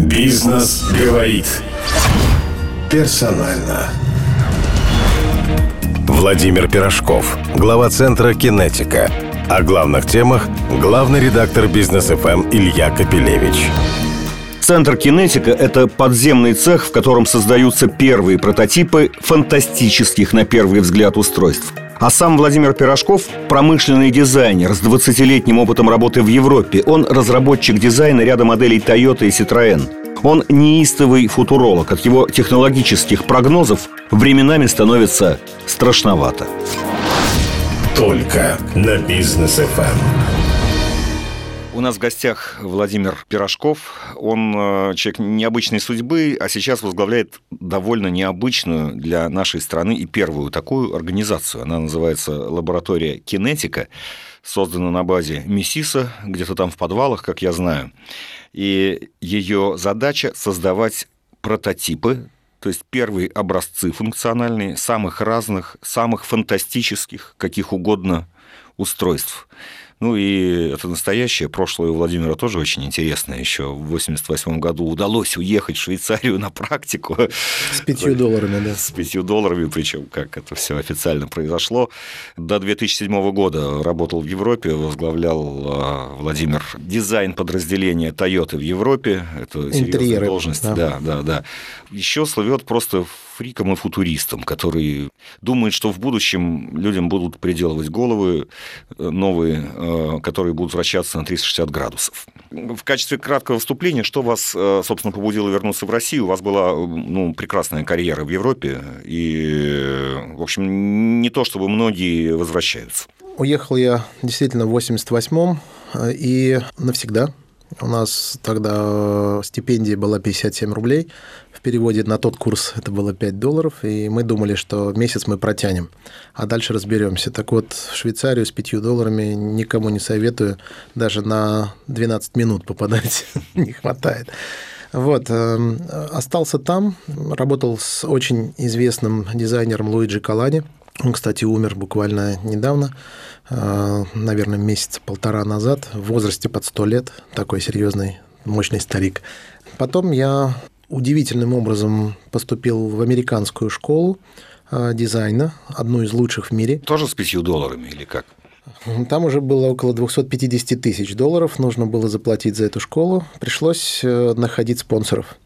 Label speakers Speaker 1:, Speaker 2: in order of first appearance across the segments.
Speaker 1: Бизнес говорит. Персонально. Владимир Пирожков, глава центра «Кинетика». О главных темах главный редактор «Бизнес ФМ» Илья Капелевич.
Speaker 2: Центр «Кинетика» — это подземный цех, в котором создаются первые прототипы фантастических, на первый взгляд, устройств. А сам Владимир Пирожков – промышленный дизайнер с 20-летним опытом работы в Европе. Он разработчик дизайна ряда моделей Toyota и Citroën. Он неистовый футуролог. От его технологических прогнозов временами становится страшновато.
Speaker 1: Только на бизнес ФМ.
Speaker 2: У нас в гостях Владимир Пирожков. Он э, человек необычной судьбы, а сейчас возглавляет довольно необычную для нашей страны и первую такую организацию. Она называется «Лаборатория Кинетика», создана на базе МИСИСа, где-то там в подвалах, как я знаю. И ее задача создавать прототипы, то есть первые образцы функциональные, самых разных, самых фантастических, каких угодно устройств. Ну и это настоящее. Прошлое у Владимира тоже очень интересное. Еще в 88 году удалось уехать в Швейцарию на практику.
Speaker 3: С пятью долларами, да.
Speaker 2: С пятью долларами, причем как это все официально произошло. До 2007 года работал в Европе, возглавлял а, Владимир дизайн подразделения Toyota в Европе. Это серьезная должность. Да. да, да, да. Еще слывет просто фриком и футуристом, который думает, что в будущем людям будут приделывать головы э, новые, э, которые будут вращаться на 360 градусов. В качестве краткого вступления, что вас, э, собственно, побудило вернуться в Россию? У вас была ну, прекрасная карьера в Европе, и, в общем, не то, чтобы многие возвращаются.
Speaker 3: Уехал я действительно в 88-м и навсегда. У нас тогда стипендия была 57 рублей. В переводе на тот курс это было 5 долларов, и мы думали, что месяц мы протянем, а дальше разберемся. Так вот, в Швейцарию с 5 долларами никому не советую, даже на 12 минут попадать не хватает. Вот, эм, остался там, работал с очень известным дизайнером Луиджи Калани – он, кстати, умер буквально недавно, э, наверное, месяца полтора назад, в возрасте под сто лет, такой серьезный, мощный старик. Потом я удивительным образом поступил в американскую школу э, дизайна, одну из лучших в мире.
Speaker 2: Тоже с пятью долларами или как?
Speaker 3: Там уже было около 250 тысяч долларов, нужно было заплатить за эту школу. Пришлось э, находить спонсоров.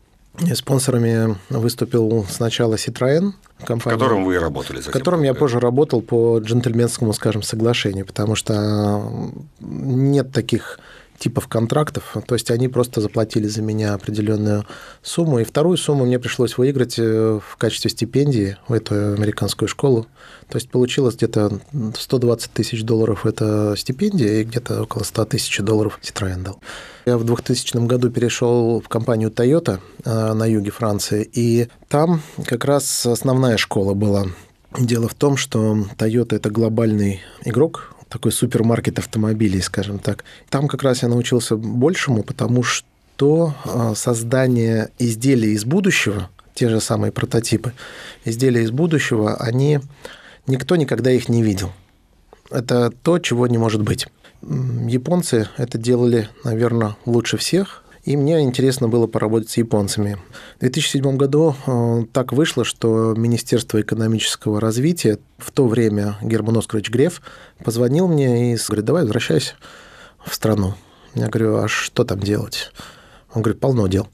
Speaker 3: Спонсорами выступил сначала Citroën,
Speaker 2: компания, в котором вы и работали.
Speaker 3: В котором я позже работал по джентльменскому, скажем, соглашению, потому что нет таких типов контрактов, то есть они просто заплатили за меня определенную сумму, и вторую сумму мне пришлось выиграть э, в качестве стипендии в эту американскую школу. То есть получилось где-то 120 тысяч долларов это стипендия, и где-то около 100 тысяч долларов Citroёn дал. Я в 2000 году перешел в компанию Toyota э, на юге Франции, и там как раз основная школа была. Дело в том, что Toyota – это глобальный игрок такой супермаркет автомобилей, скажем так. Там как раз я научился большему, потому что а, создание изделий из будущего, те же самые прототипы, изделия из будущего, они никто никогда их не видел. Это то, чего не может быть. Японцы это делали, наверное, лучше всех, и мне интересно было поработать с японцами. В 2007 году э, так вышло, что Министерство экономического развития, в то время Герман Оскарович Греф, позвонил мне и говорит, давай возвращайся в страну. Я говорю, а что там делать? Он говорит, полно дел.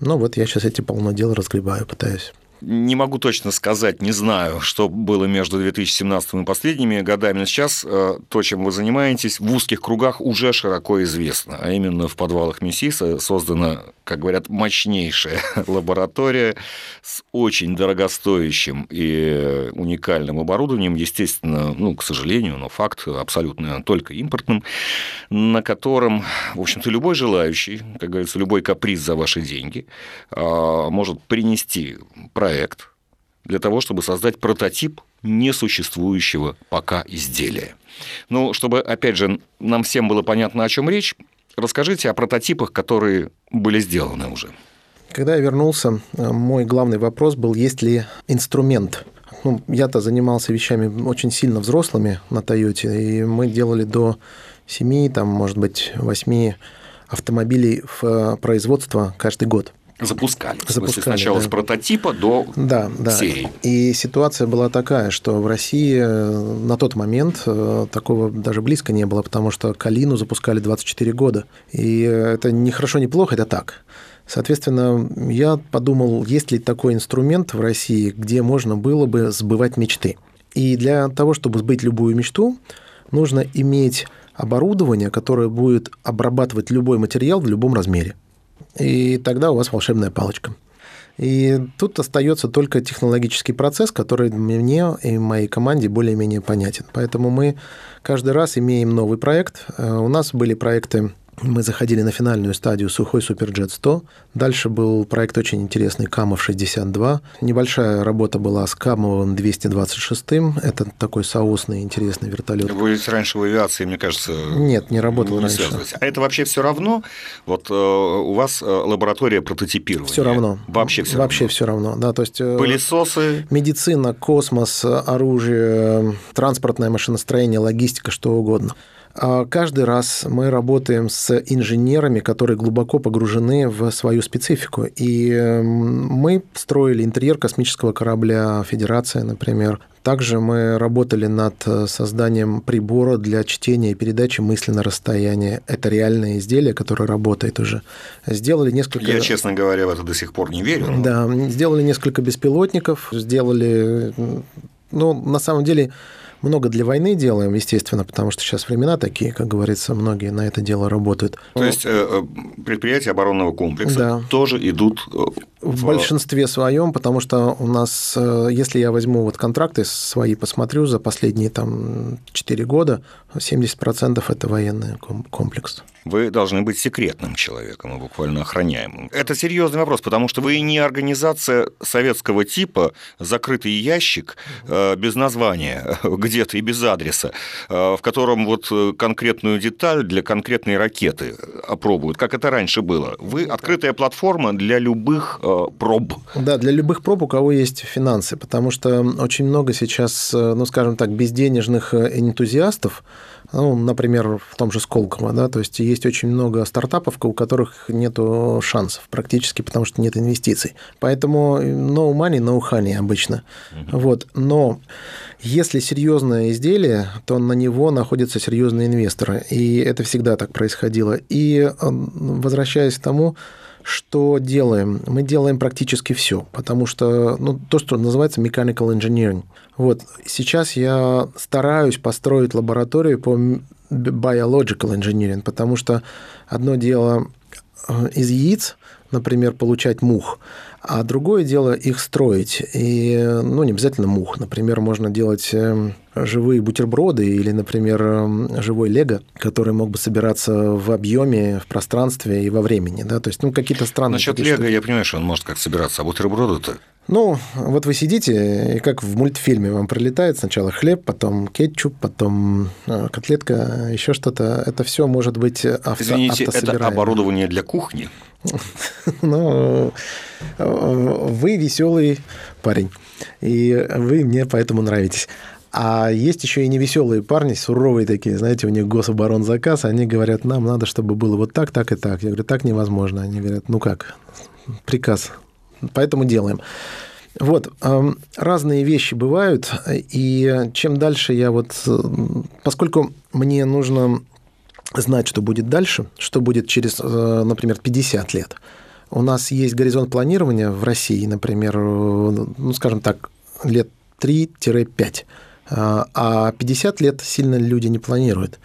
Speaker 3: Ну вот я сейчас эти полно дел разгребаю, пытаюсь.
Speaker 2: Не могу точно сказать, не знаю, что было между 2017 и последними годами, сейчас э, то, чем вы занимаетесь, в узких кругах уже широко известно, а именно в подвалах МИСИСа создана, как говорят, мощнейшая лаборатория с очень дорогостоящим и уникальным оборудованием, естественно, ну, к сожалению, но факт абсолютно только импортным, на котором, в общем-то, любой желающий, как говорится, любой каприз за ваши деньги а, может принести проект для того, чтобы создать прототип несуществующего пока изделия. Ну, чтобы, опять же, нам всем было понятно, о чем речь, расскажите о прототипах, которые были сделаны уже.
Speaker 3: Когда я вернулся, мой главный вопрос был, есть ли инструмент. Ну, я-то занимался вещами очень сильно взрослыми на Тойоте, и мы делали до 7, там, может быть, 8 автомобилей в производство каждый год.
Speaker 2: Запускали.
Speaker 3: Запускали,
Speaker 2: сначала
Speaker 3: да.
Speaker 2: с прототипа до
Speaker 3: да, да.
Speaker 2: серии.
Speaker 3: И ситуация была такая, что в России э, на тот момент э, такого даже близко не было, потому что Калину запускали 24 года. И это не хорошо, не плохо, это так. Соответственно, я подумал, есть ли такой инструмент в России, где можно было бы сбывать мечты. И для того, чтобы сбыть любую мечту, нужно иметь оборудование, которое будет обрабатывать любой материал в любом размере. И тогда у вас волшебная палочка. И тут остается только технологический процесс, который мне и моей команде более-менее понятен. Поэтому мы каждый раз имеем новый проект. Э, у нас были проекты мы заходили на финальную стадию сухой Суперджет 100. Дальше был проект очень интересный Камов 62. Небольшая работа была с Камовым 226. Это такой соусный интересный вертолет.
Speaker 2: Вы раньше в авиации, мне кажется,
Speaker 3: нет, не работал
Speaker 2: не
Speaker 3: раньше.
Speaker 2: связывались. А это вообще все равно? Вот э, у вас э, лаборатория прототипирования.
Speaker 3: Все равно.
Speaker 2: Вообще все
Speaker 3: Вообще
Speaker 2: равно.
Speaker 3: все равно. Да, то есть э,
Speaker 2: Пылесосы.
Speaker 3: медицина, космос, оружие, транспортное машиностроение, логистика, что угодно. А Каждый раз мы работаем с инженерами, которые глубоко погружены в свою специфику. И эм, мы строили интерьер космического корабля Федерация, например. Также мы работали над э, созданием прибора для чтения и передачи мысли на расстояние. Это реальное изделие, которое работает уже. Сделали несколько...
Speaker 2: Я, честно говоря, в это до сих пор не верю. но-
Speaker 3: Да, сделали несколько беспилотников, сделали... Ну, на самом деле, много для войны делаем, естественно, потому что сейчас времена такие, как говорится, многие на это дело работают.
Speaker 2: То есть э, э, предприятия оборонного комплекса
Speaker 3: Да.
Speaker 2: тоже идут э,
Speaker 3: В большинстве своем, потому что у нас, если я возьму вот контракты свои, посмотрю за последние там 4 года, 70% это военный ком- комплекс.
Speaker 2: Вы должны быть секретным человеком и буквально охраняемым. Это серьезный вопрос, потому что вы не организация советского типа, закрытый ящик без названия где-то и без адреса, э, в котором вот э, конкретную деталь для конкретной ракеты опробуют, как это раньше было. Вы открытая платформа для любых э, проб.
Speaker 3: Да, для любых проб, у кого есть финансы, потому что очень много сейчас, ну, скажем так, безденежных энтузиастов, ну, например, в том же Сколково, да, то есть есть очень много стартапов, у которых нет шансов практически, потому что нет инвестиций. Поэтому no money, no honey обычно. Вот. Но если серьезное изделие, то на него находятся серьезные инвесторы. И это всегда так происходило. И э, возвращаясь к тому, что делаем? Мы делаем практически все, потому что ну, то, что называется mechanical engineering. Вот сейчас я стараюсь построить лабораторию по biological engineering, потому что одно дело э, из яиц, например, получать мух, а другое дело их строить. И, ну, не обязательно мух. Например, можно делать э, живые бутерброды или, например, э, живой лего, который мог бы собираться в объеме, в пространстве и во времени. Да? То есть, ну, какие-то странные...
Speaker 2: Насчет Лего
Speaker 3: штуки.
Speaker 2: я понимаю, что он может как собираться, а бутерброды-то
Speaker 3: Ну, вот вы сидите, и как в мультфильме вам прилетает сначала хлеб, потом кетчуп, потом э, котлетка, еще что-то. Это все может быть авто,
Speaker 2: Извините, это оборудование для кухни?
Speaker 3: Ну, э, вы веселый парень, и вы мне поэтому нравитесь. А есть еще и невеселые парни, суровые такие, знаете, у них гособоронзаказ, они говорят, нам надо, чтобы было вот так, так и так. Я говорю, так невозможно. Они говорят, ну как, приказ, поэтому делаем. Вот, эм, разные вещи бывают, и чем дальше я вот, э, поскольку мне нужно знать, что будет дальше, что будет через, э, например, 50 лет. У нас есть горизонт планирования в России, например, э, ну, скажем так, лет 3-5. А а 50 лет сильно люди не планируют.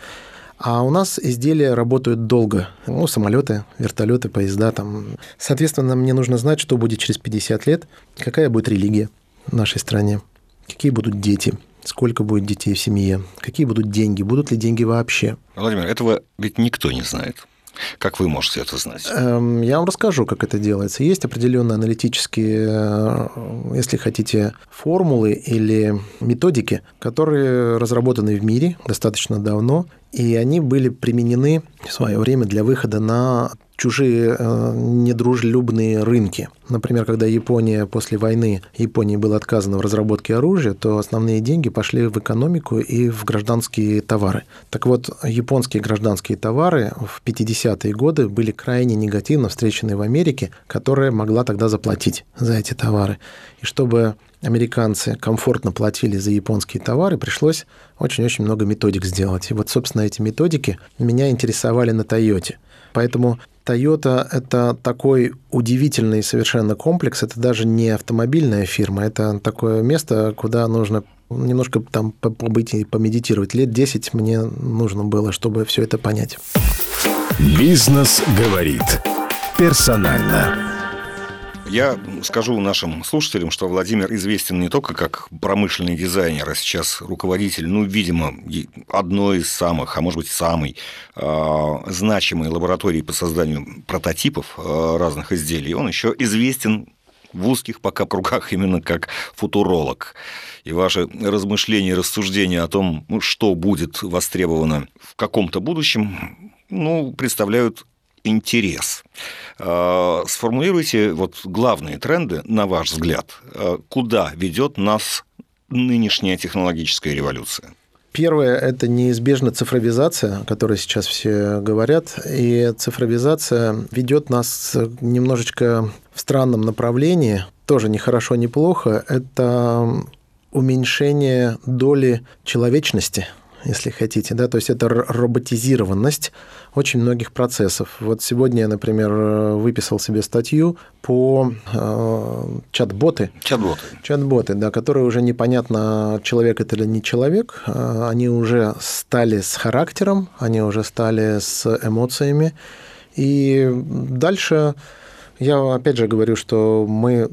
Speaker 3: А у нас изделия работают долго. Ну, самолеты, вертолеты, поезда там. Соответственно, мне нужно знать, что будет через 50 лет, какая будет религия в нашей стране, какие будут дети, сколько будет детей в семье, какие будут деньги, будут ли деньги вообще.
Speaker 2: Владимир, этого ведь никто не знает. Как вы можете это знать?
Speaker 3: Эм, Я вам расскажу, как это делается. Есть определенные аналитические, э, если хотите, формулы или методики, которые разработаны в мире достаточно давно и они были применены в свое время для выхода на чужие э, недружелюбные рынки. Например, когда Япония после войны, Японии было отказано в разработке оружия, то основные деньги пошли в экономику и в гражданские товары. Так вот, японские гражданские товары в 50-е годы были крайне негативно встречены в Америке, которая могла тогда заплатить за эти товары. И чтобы американцы комфортно платили за японские товары, пришлось очень-очень много методик сделать. И вот, собственно, эти методики меня интересовали на Тойоте. Поэтому Toyota – это такой удивительный совершенно комплекс. Это даже не автомобильная фирма, это такое место, куда нужно немножко там побыть и помедитировать. Лет 10 мне нужно было, чтобы все это понять.
Speaker 1: Бизнес говорит персонально.
Speaker 2: Я скажу нашим слушателям, что Владимир известен не только как промышленный дизайнер, а сейчас руководитель, ну, видимо, одной из самых, а может быть, самой э, значимой лаборатории по созданию прототипов э, разных изделий. Он еще известен в узких пока кругах именно как футуролог. И ваши размышления рассуждения о том, ну, что будет востребовано в каком-то будущем, ну, представляют интерес. А, сформулируйте вот главные тренды, на ваш взгляд, а, куда ведет нас нынешняя технологическая революция?
Speaker 3: Первое – это неизбежно цифровизация, о которой сейчас все говорят. И цифровизация ведет нас немножечко в странном направлении, тоже не хорошо, не плохо. Это уменьшение доли человечности – если хотите, да, то есть это роботизированность очень многих процессов. Вот сегодня я, например, выписал себе статью по э, чат-боты.
Speaker 2: Чат-боты.
Speaker 3: Чат-боты, да, которые уже непонятно, человек это или не человек, э, они уже стали с характером, они уже стали с эмоциями, и дальше я опять же говорю, что мы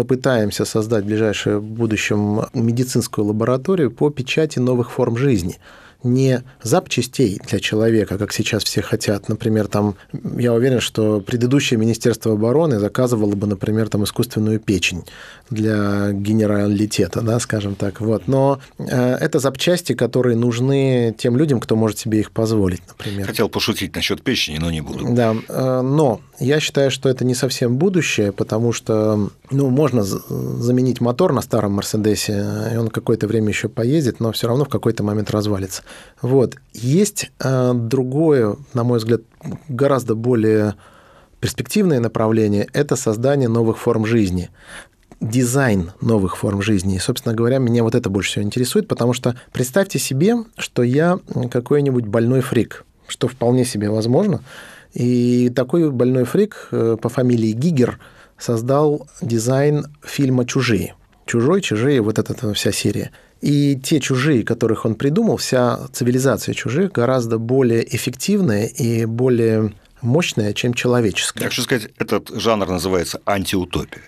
Speaker 3: попытаемся создать в ближайшем будущем медицинскую лабораторию по печати новых форм жизни не запчастей для человека, как сейчас все хотят. Например, там, я уверен, что предыдущее Министерство обороны заказывало бы, например, там, искусственную печень для генералитета, да, скажем так. Вот. Но э, это запчасти, которые нужны тем людям, кто может себе их позволить, например.
Speaker 2: Хотел пошутить насчет печени, но не буду.
Speaker 3: Да, э, но я считаю, что это не совсем будущее, потому что ну, можно заменить мотор на старом Мерседесе, и он какое-то время еще поездит, но все равно в какой-то момент развалится. Вот. Есть э, другое, на мой взгляд, гораздо более перспективное направление – это создание новых форм жизни дизайн новых форм жизни. И, собственно говоря, меня вот это больше всего интересует, потому что представьте себе, что я какой-нибудь больной фрик, что вполне себе возможно. И такой больной фрик э, по фамилии Гигер создал дизайн фильма «Чужие». «Чужой», «Чужие», вот эта вся серия – и те чужие, которых он придумал, вся цивилизация чужих гораздо более эффективная и более мощная, чем человеческая.
Speaker 2: Так что сказать, этот жанр называется антиутопия.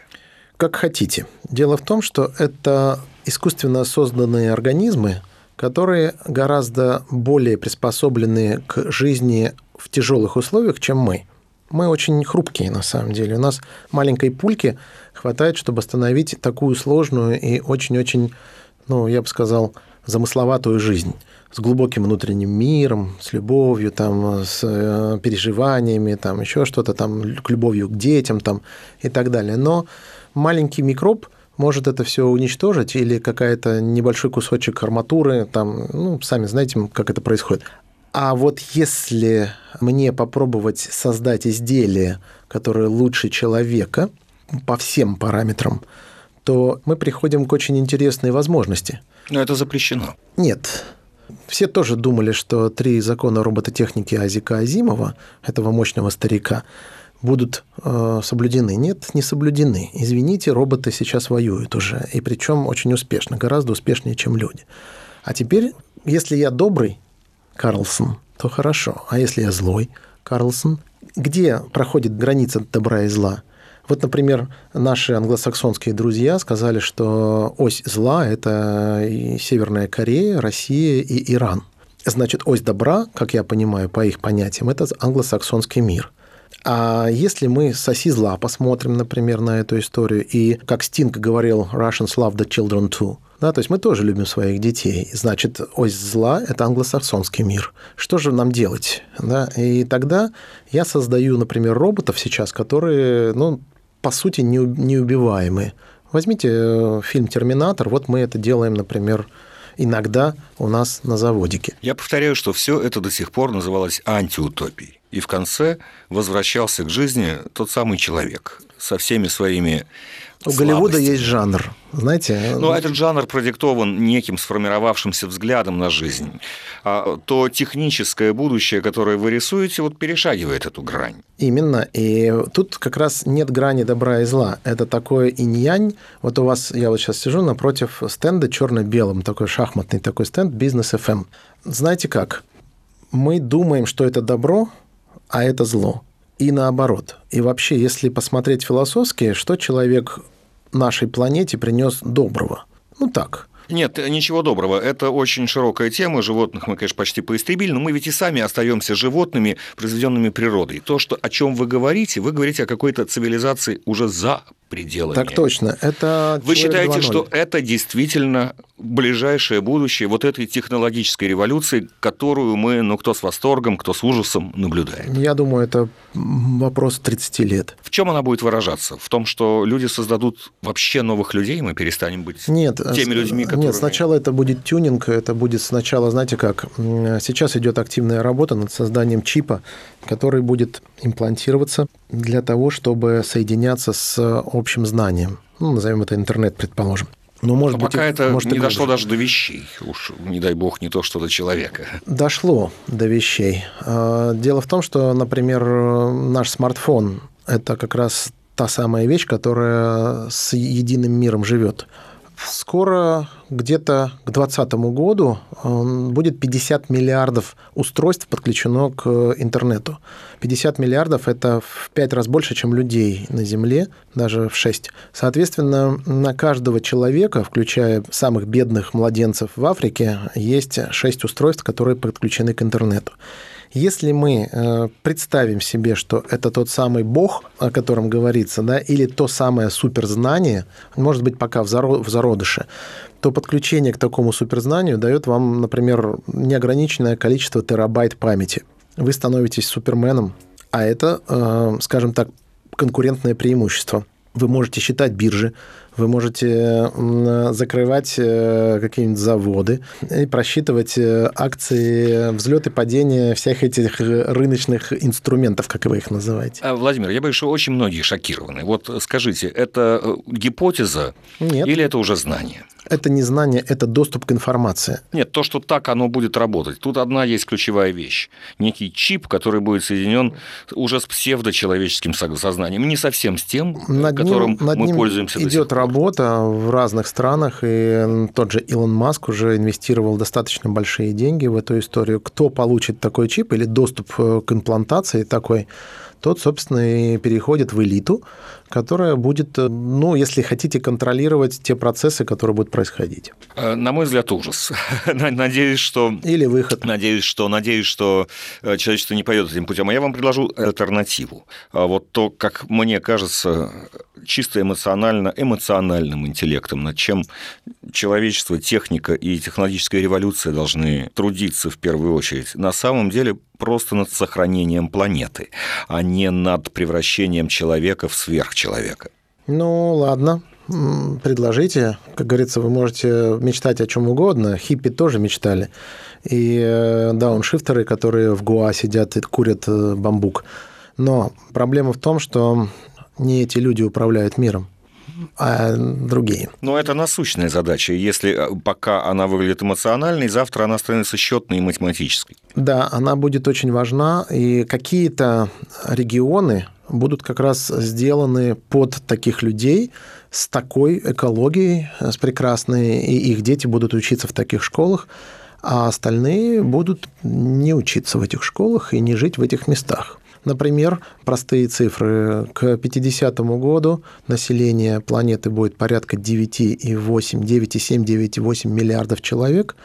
Speaker 3: Как хотите. Дело в том, что это искусственно созданные организмы, которые гораздо более приспособлены к жизни в тяжелых условиях, чем мы. Мы очень хрупкие, на самом деле. У нас маленькой пульки хватает, чтобы остановить такую сложную и очень-очень ну, я бы сказал, замысловатую жизнь с глубоким внутренним миром, с любовью, там, с э, переживаниями, там, еще что-то, там, к любовью к детям там, и так далее. Но маленький микроб может это все уничтожить или какая-то небольшой кусочек арматуры, там, ну, сами знаете, как это происходит. А вот если мне попробовать создать изделие, которое лучше человека по всем параметрам, то мы приходим к очень интересной возможности.
Speaker 2: Но это запрещено.
Speaker 3: Нет. Все тоже думали, что три закона робототехники Азика Азимова, этого мощного старика, будут э, соблюдены. Нет, не соблюдены. Извините, роботы сейчас воюют уже, и причем очень успешно, гораздо успешнее, чем люди. А теперь, если я добрый Карлсон, то хорошо. А если я злой Карлсон, где проходит граница добра и зла? Вот, например, наши англосаксонские друзья сказали, что ось зла – это Северная Корея, Россия и Иран. Значит, ось добра, как я понимаю, по их понятиям, это англосаксонский мир. А если мы с оси зла посмотрим, например, на эту историю, и, как Стинг говорил, Russians love the children too, Да, то есть мы тоже любим своих детей. Значит, ось зла – это англосаксонский мир. Что же нам делать? Да? И тогда я создаю, например, роботов сейчас, которые, ну, по сути, неубиваемые. Возьмите э, фильм «Терминатор», вот мы это делаем, например, иногда у нас на заводике.
Speaker 2: Я повторяю, что все это до сих пор называлось антиутопией. И в конце возвращался к жизни тот самый человек со всеми своими
Speaker 3: у Голливуда есть жанр, знаете.
Speaker 2: Ну, этот жанр продиктован неким сформировавшимся взглядом на жизнь. А то техническое будущее, которое вы рисуете, вот перешагивает эту грань.
Speaker 3: Именно. И тут как раз нет грани добра и зла. Это такое инь-янь. Вот у вас, я вот сейчас сижу напротив стенда черно-белым, такой шахматный такой стенд «Бизнес FM». Эм». Знаете как? Мы думаем, что это добро, а это зло и наоборот. И вообще, если посмотреть философски, что человек нашей планете принес доброго? Ну так,
Speaker 2: нет, ничего доброго. Это очень широкая тема. Животных мы, конечно, почти поистребили, но мы ведь и сами остаемся животными, произведенными природой. То, что, о чем вы говорите, вы говорите о какой-то цивилизации уже за пределами.
Speaker 3: Так точно. Это
Speaker 2: Вы считаете, 2.0. что это действительно ближайшее будущее вот этой технологической революции, которую мы, ну, кто с восторгом, кто с ужасом наблюдаем?
Speaker 3: Я думаю, это вопрос 30 лет.
Speaker 2: В чем она будет выражаться? В том, что люди создадут вообще новых людей, мы перестанем быть
Speaker 3: нет,
Speaker 2: теми людьми, которые...
Speaker 3: Нет, сначала это будет тюнинг, это будет сначала, знаете как, сейчас идет активная работа над созданием чипа, который будет имплантироваться для того, чтобы соединяться с общим знанием. Ну, назовем это интернет, предположим.
Speaker 2: Но, может Но быть, пока это может, не дошло даже до вещей. Уж, не дай бог, не то, что до человека.
Speaker 3: Дошло до вещей. А, дело в том, что, например, наш смартфон – это как раз та самая вещь, которая с единым миром живет. Скоро, где-то к 2020 году, будет 50 миллиардов устройств подключено к интернету. 50 миллиардов – это в 5 раз больше, чем людей на Земле, даже в 6. Соответственно, на каждого человека, включая самых бедных младенцев в Африке, есть 6 устройств, которые подключены к интернету. Если мы э, представим себе, что это тот самый Бог, о котором говорится, да, или то самое суперзнание, может быть, пока в зародыше, то подключение к такому суперзнанию дает вам, например, неограниченное количество терабайт памяти. Вы становитесь суперменом, а это, э, скажем так, конкурентное преимущество. Вы можете считать биржи, вы можете закрывать э, какие-нибудь заводы и просчитывать э, акции, взлеты, падения всех этих рыночных инструментов, как вы их называете.
Speaker 2: А, Владимир, я боюсь, что очень многие шокированы. Вот скажите, это э, гипотеза Нет. или это уже знание?
Speaker 3: это не знание, это доступ к информации.
Speaker 2: Нет, то, что так оно будет работать. Тут одна есть ключевая вещь. Некий чип, который будет соединен уже с псевдочеловеческим сознанием, не совсем с тем, над которым ним, над мы ним пользуемся.
Speaker 3: Идет работа в разных странах, и тот же Илон Маск уже инвестировал достаточно большие деньги в эту историю. Кто получит такой чип или доступ э, к имплантации такой, тот, собственно, и переходит в элиту, которая будет, э, ну, если хотите, контролировать те процессы, которые будут происходить.
Speaker 2: Э, на мой взгляд, ужас. Надеюсь, что...
Speaker 3: Или выход.
Speaker 2: Надеюсь, что, надеюсь, что э, человечество не пойдет этим путем. А я вам предложу альтернативу. А вот то, как мне кажется, чисто эмоционально, эмоциональным интеллектом, над чем человечество, техника и технологическая революция должны трудиться в первую очередь. На самом деле просто над сохранением планеты, а не над превращением человека в сверхчеловека.
Speaker 3: Ну, ладно, предложите. Как говорится, вы можете мечтать о чем угодно. Хиппи тоже мечтали. И э, дауншифтеры, которые в Гуа сидят и курят э, бамбук. Но проблема в том, что не эти люди управляют миром а другие.
Speaker 2: Но это насущная задача. Если э, пока она выглядит эмоциональной, завтра она становится счетной и математической.
Speaker 3: Да, она будет очень важна, и какие-то регионы будут как раз сделаны под таких людей с такой экологией, с прекрасной, и их дети будут учиться в таких школах, а остальные будут не учиться в этих школах и не жить в этих местах. Например, простые цифры. К 50 году население планеты будет порядка 9,8, 9,7, 9,8 миллиардов человек.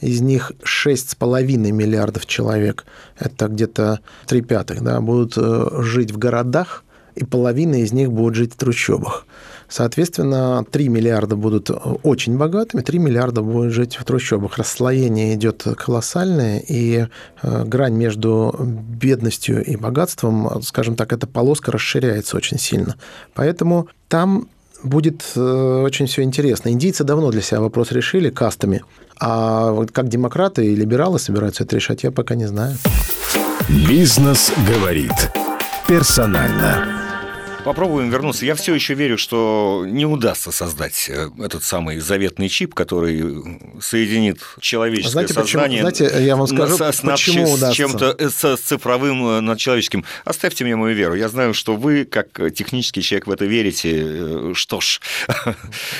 Speaker 3: Из них 6,5 миллиардов человек, это где-то 3 пятых, да, будут э, жить в городах, и половина из них будут жить в трущобах. Соответственно, 3 миллиарда будут очень богатыми, 3 миллиарда будут жить в трущобах. Расслоение идет колоссальное, и э, грань между бедностью и богатством, скажем так, эта полоска расширяется очень сильно. Поэтому там будет э, очень все интересно. Индийцы давно для себя вопрос решили кастами. А вот как демократы и либералы собираются это решать, я пока не знаю.
Speaker 1: Бизнес говорит персонально.
Speaker 2: Попробуем вернуться. Я все еще верю, что не удастся создать э, этот самый заветный чип, который соединит человеческое
Speaker 3: знаете,
Speaker 2: сознание.
Speaker 3: Почему? Знаете, я вам скажу, с, почему с, удастся.
Speaker 2: чем-то э, с, с цифровым э, над человеческим. Оставьте мне мою веру. Я знаю, что вы, как технический человек, в это верите. Что ж,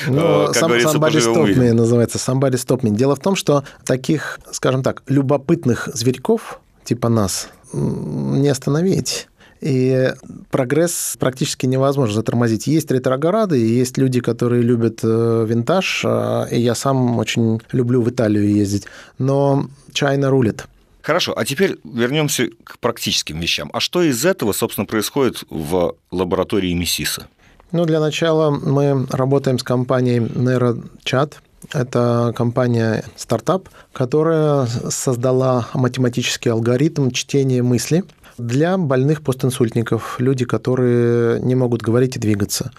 Speaker 3: ну, как сам, говорится, somebody stop me называется. Somebody stop me. Дело в том, что таких, скажем так, любопытных зверьков типа нас не остановить. И прогресс практически невозможно затормозить. Есть ретрограды, есть люди, которые любят э, винтаж, а, и я сам очень люблю в Италию ездить. Но China рулит.
Speaker 2: Хорошо, а теперь вернемся к практическим вещам. А что из этого, собственно, происходит в лаборатории Миссиса?
Speaker 3: Ну, для начала мы работаем с компанией NeuroChat. Это компания стартап, которая создала математический алгоритм чтения мысли – для больных постинсультников, люди, которые не могут говорить и двигаться.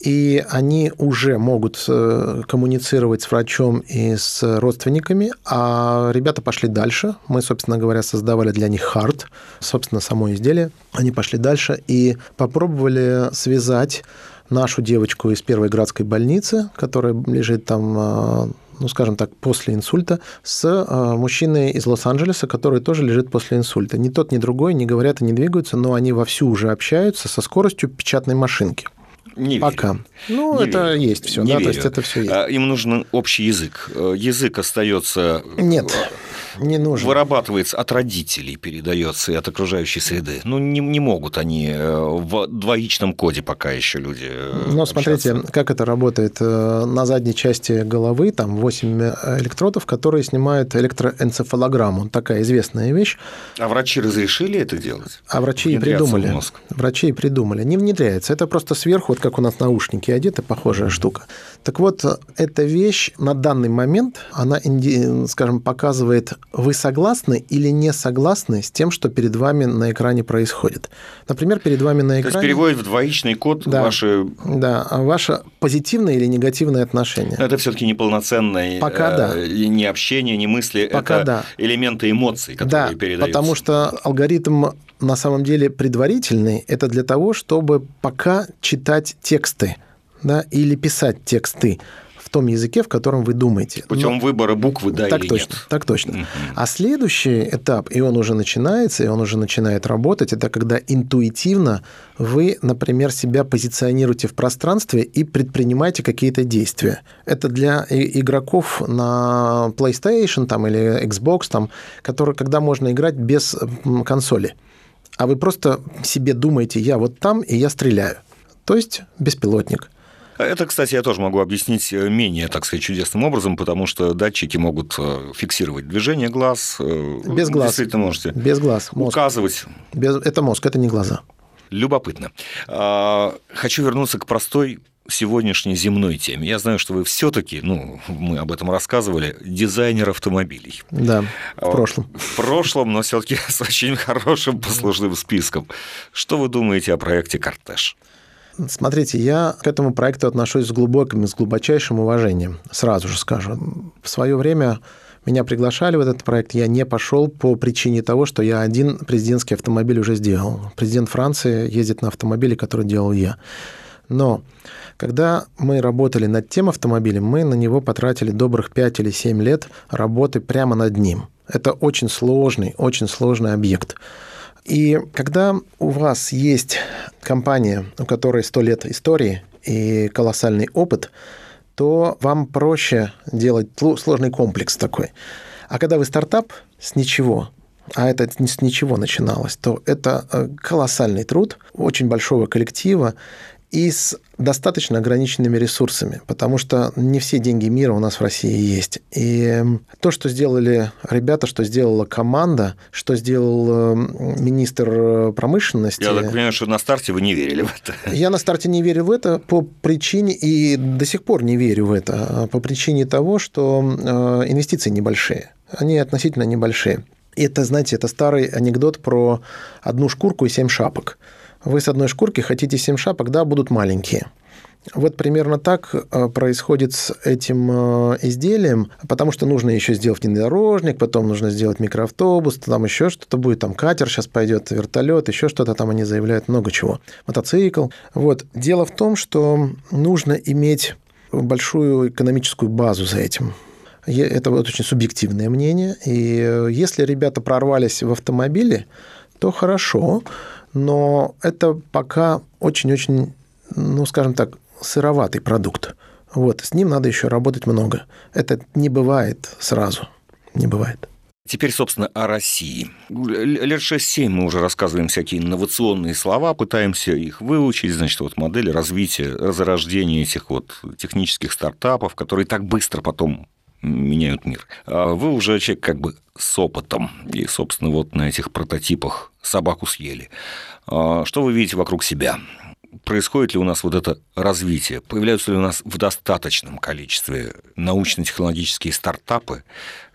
Speaker 3: И они уже могут э, коммуницировать с врачом и с родственниками, а ребята пошли дальше. Мы, собственно говоря, создавали для них хард, собственно, само изделие. Они пошли дальше и попробовали связать нашу девочку из первой градской больницы, которая лежит там а, ну, скажем так, после инсульта, с а, мужчиной из Лос-Анджелеса, который тоже лежит после инсульта. Ни тот, ни другой не говорят и не двигаются, но они вовсю уже общаются со скоростью печатной машинки.
Speaker 2: Не
Speaker 3: Пока.
Speaker 2: Верю.
Speaker 3: Ну,
Speaker 2: не
Speaker 3: это
Speaker 2: верю.
Speaker 3: есть все,
Speaker 2: не
Speaker 3: да,
Speaker 2: верю.
Speaker 3: то есть это все есть.
Speaker 2: А, им нужен общий язык. Э, язык остается.
Speaker 3: Нет не нужен.
Speaker 2: Вырабатывается от родителей, передается и от окружающей среды. Ну, не, не могут они э, в двоичном коде пока еще люди
Speaker 3: э, Но смотрите, как это работает. Э, на задней части головы там 8 электродов, которые снимают электроэнцефалограмму. Такая известная вещь.
Speaker 2: А врачи разрешили это делать?
Speaker 3: А врачи и придумали. Врачи и придумали. Не внедряется. Это просто сверху, вот как у нас наушники одеты, похожая штука. Так вот, эта вещь на данный момент, она, скажем, показывает вы согласны или не согласны с тем, что перед вами на экране происходит. Например, перед вами на экране...
Speaker 2: То есть переводит в двоичный код
Speaker 3: да,
Speaker 2: ваши...
Speaker 3: Да, а ваше позитивное или негативное отношение.
Speaker 2: Но это все таки неполноценное
Speaker 3: Пока да.
Speaker 2: Э, не общение, не мысли,
Speaker 3: Пока
Speaker 2: это
Speaker 3: да.
Speaker 2: элементы эмоций, которые
Speaker 3: да,
Speaker 2: передаются.
Speaker 3: потому что алгоритм на самом деле предварительный, это для того, чтобы пока читать тексты да, или писать тексты в том языке, в котором вы думаете.
Speaker 2: Путем Но... выбора буквы, да
Speaker 3: так
Speaker 2: или
Speaker 3: точно,
Speaker 2: нет.
Speaker 3: Так точно. Угу. А следующий этап, и он уже начинается, и он уже начинает работать, это когда интуитивно вы, например, себя позиционируете в пространстве и предпринимаете какие-то действия. Это для игроков на PlayStation там, или Xbox, там, которые, когда можно играть без консоли. А вы просто себе думаете, я вот там, и я стреляю. То есть беспилотник.
Speaker 2: Это, кстати, я тоже могу объяснить э, менее, так сказать, чудесным образом, потому что датчики могут э, фиксировать движение глаз.
Speaker 3: Э, Без глаз.
Speaker 2: Действительно можете.
Speaker 3: Без глаз.
Speaker 2: Мозг. Указывать.
Speaker 3: Без... Это мозг, это не глаза.
Speaker 2: Любопытно. А, хочу вернуться к простой сегодняшней земной теме. Я знаю, что вы все-таки, ну, мы об этом рассказывали, дизайнер автомобилей.
Speaker 3: Да, в прошлом.
Speaker 2: В прошлом, но все-таки с очень хорошим послужным списком. Что вы думаете о проекте «Кортеж»?
Speaker 3: Смотрите, я к этому проекту отношусь с глубоким с глубочайшим уважением, сразу же скажу. В свое время меня приглашали в этот проект, я не пошел по причине того, что я один президентский автомобиль уже сделал. Президент Франции ездит на автомобиле, который делал я. Но когда мы работали над тем автомобилем, мы на него потратили добрых 5 или 7 лет работы прямо над ним. Это очень сложный, очень сложный объект. И когда у вас есть компания, у которой 100 лет истории и колоссальный опыт, то вам проще делать сложный комплекс такой. А когда вы стартап с ничего, а это с ничего начиналось, то это э, колоссальный труд очень большого коллектива, и с достаточно ограниченными ресурсами, потому что не все деньги мира у нас в России есть. И то, что сделали ребята, что сделала команда, что сделал министр промышленности...
Speaker 2: Я так понимаю, что на старте вы не верили в это.
Speaker 3: Я на старте не верил в это по причине, и до сих пор не верю в это, по причине того, что э, инвестиции небольшие. Они относительно небольшие. Это, знаете, это старый анекдот про одну шкурку и семь шапок. Вы с одной шкурки хотите семь шапок, да, будут маленькие. Вот примерно так э, происходит с этим э, изделием, потому что нужно еще сделать внедорожник, потом нужно сделать микроавтобус, там еще что-то будет, там катер сейчас пойдет, вертолет, еще что-то там они заявляют, много чего, мотоцикл. Вот. Дело в том, что нужно иметь большую экономическую базу за этим. Это вот очень субъективное мнение. И э, если ребята прорвались в автомобиле, то хорошо, но это пока очень-очень, ну, скажем так, сыроватый продукт. Вот, с ним надо еще работать много. Это не бывает сразу, не бывает.
Speaker 2: Теперь, собственно, о России. Лет 6-7 мы уже рассказываем всякие инновационные слова, пытаемся их выучить, значит, вот модели развития, разрождения этих вот технических стартапов, которые так быстро потом меняют мир. А вы уже человек как бы с опытом, и, собственно, вот на этих прототипах собаку съели. А что вы видите вокруг себя? Происходит ли у нас вот это развитие? Появляются ли у нас в достаточном количестве научно-технологические стартапы,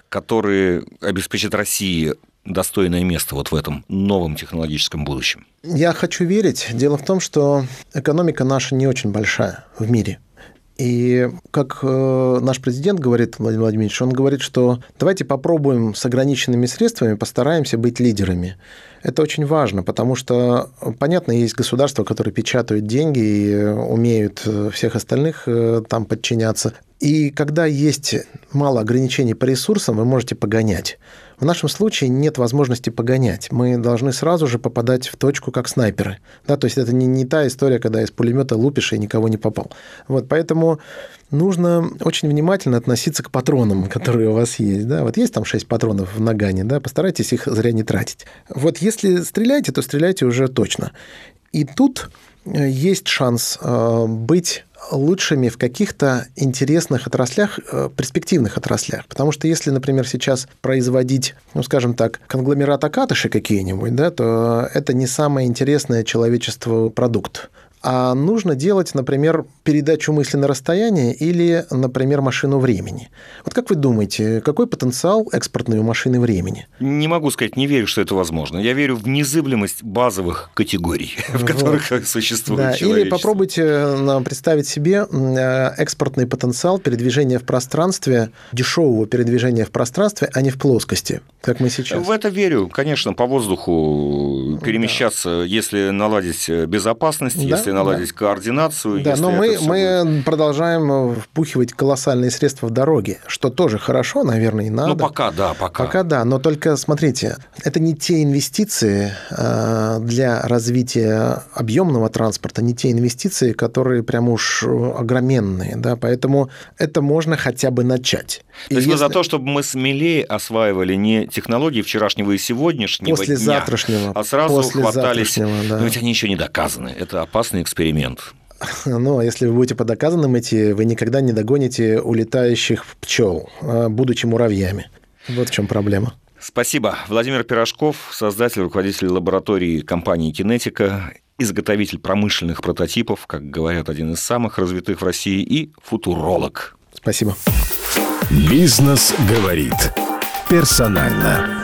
Speaker 2: которые обеспечат России достойное место вот в этом новом технологическом будущем?
Speaker 3: Я хочу верить. Дело в том, что экономика наша не очень большая в мире. И как э, наш президент говорит, Владимир Владимирович, он говорит, что давайте попробуем с ограниченными средствами, постараемся быть лидерами. Это очень важно, потому что, понятно, есть государства, которые печатают деньги и умеют э, всех остальных э, там подчиняться. И когда есть мало ограничений по ресурсам, вы можете погонять. В нашем случае нет возможности погонять. Мы должны сразу же попадать в точку, как снайперы. Да, то есть это не, не та история, когда из пулемета лупишь и никого не попал. Вот, поэтому нужно очень внимательно относиться к патронам, которые у вас есть. Да? Вот есть там 6 патронов в нагане, да? постарайтесь их зря не тратить. Вот если стреляете, то стреляйте уже точно. И тут э, есть шанс э, быть лучшими в каких-то интересных отраслях, э, перспективных отраслях. Потому что если, например, сейчас производить, ну, скажем так, конгломерат Акатыши какие-нибудь, да, то это не самый интересный человечеству продукт а нужно делать, например, передачу мысли на расстояние или, например, машину времени. Вот как вы думаете, какой потенциал экспортной машины времени?
Speaker 2: Не могу сказать, не верю, что это возможно. Я верю в незыблемость базовых категорий, в которых существует да.
Speaker 3: Или попробуйте э, представить себе э, экспортный потенциал передвижения в пространстве, дешевого передвижения в пространстве, а не в плоскости, как мы сейчас.
Speaker 2: В это верю. Конечно, по воздуху перемещаться, да. если наладить безопасность, да? если наладить да. координацию.
Speaker 3: Да, но мы, мы будет... продолжаем впухивать колоссальные средства в дороги, что тоже хорошо, наверное, и надо. Ну,
Speaker 2: пока да, пока.
Speaker 3: Пока да, но только смотрите, это не те инвестиции э, для развития объемного транспорта, не те инвестиции, которые прям уж огроменные, да, поэтому это можно хотя бы начать.
Speaker 2: То есть если... за то, чтобы мы смелее осваивали не технологии вчерашнего и сегодняшнего
Speaker 3: После
Speaker 2: дня,
Speaker 3: завтрашнего.
Speaker 2: а сразу После хватались... Да. Но ведь они еще не доказаны. Это эксперимент.
Speaker 3: Но если вы будете по доказанным идти, вы никогда не догоните улетающих пчел, а, будучи муравьями. Вот в чем проблема.
Speaker 2: Спасибо. Владимир Пирожков, создатель, руководитель лаборатории компании «Кинетика», изготовитель промышленных прототипов, как говорят, один из самых развитых в России, и футуролог.
Speaker 3: Спасибо.
Speaker 1: Бизнес говорит. Персонально.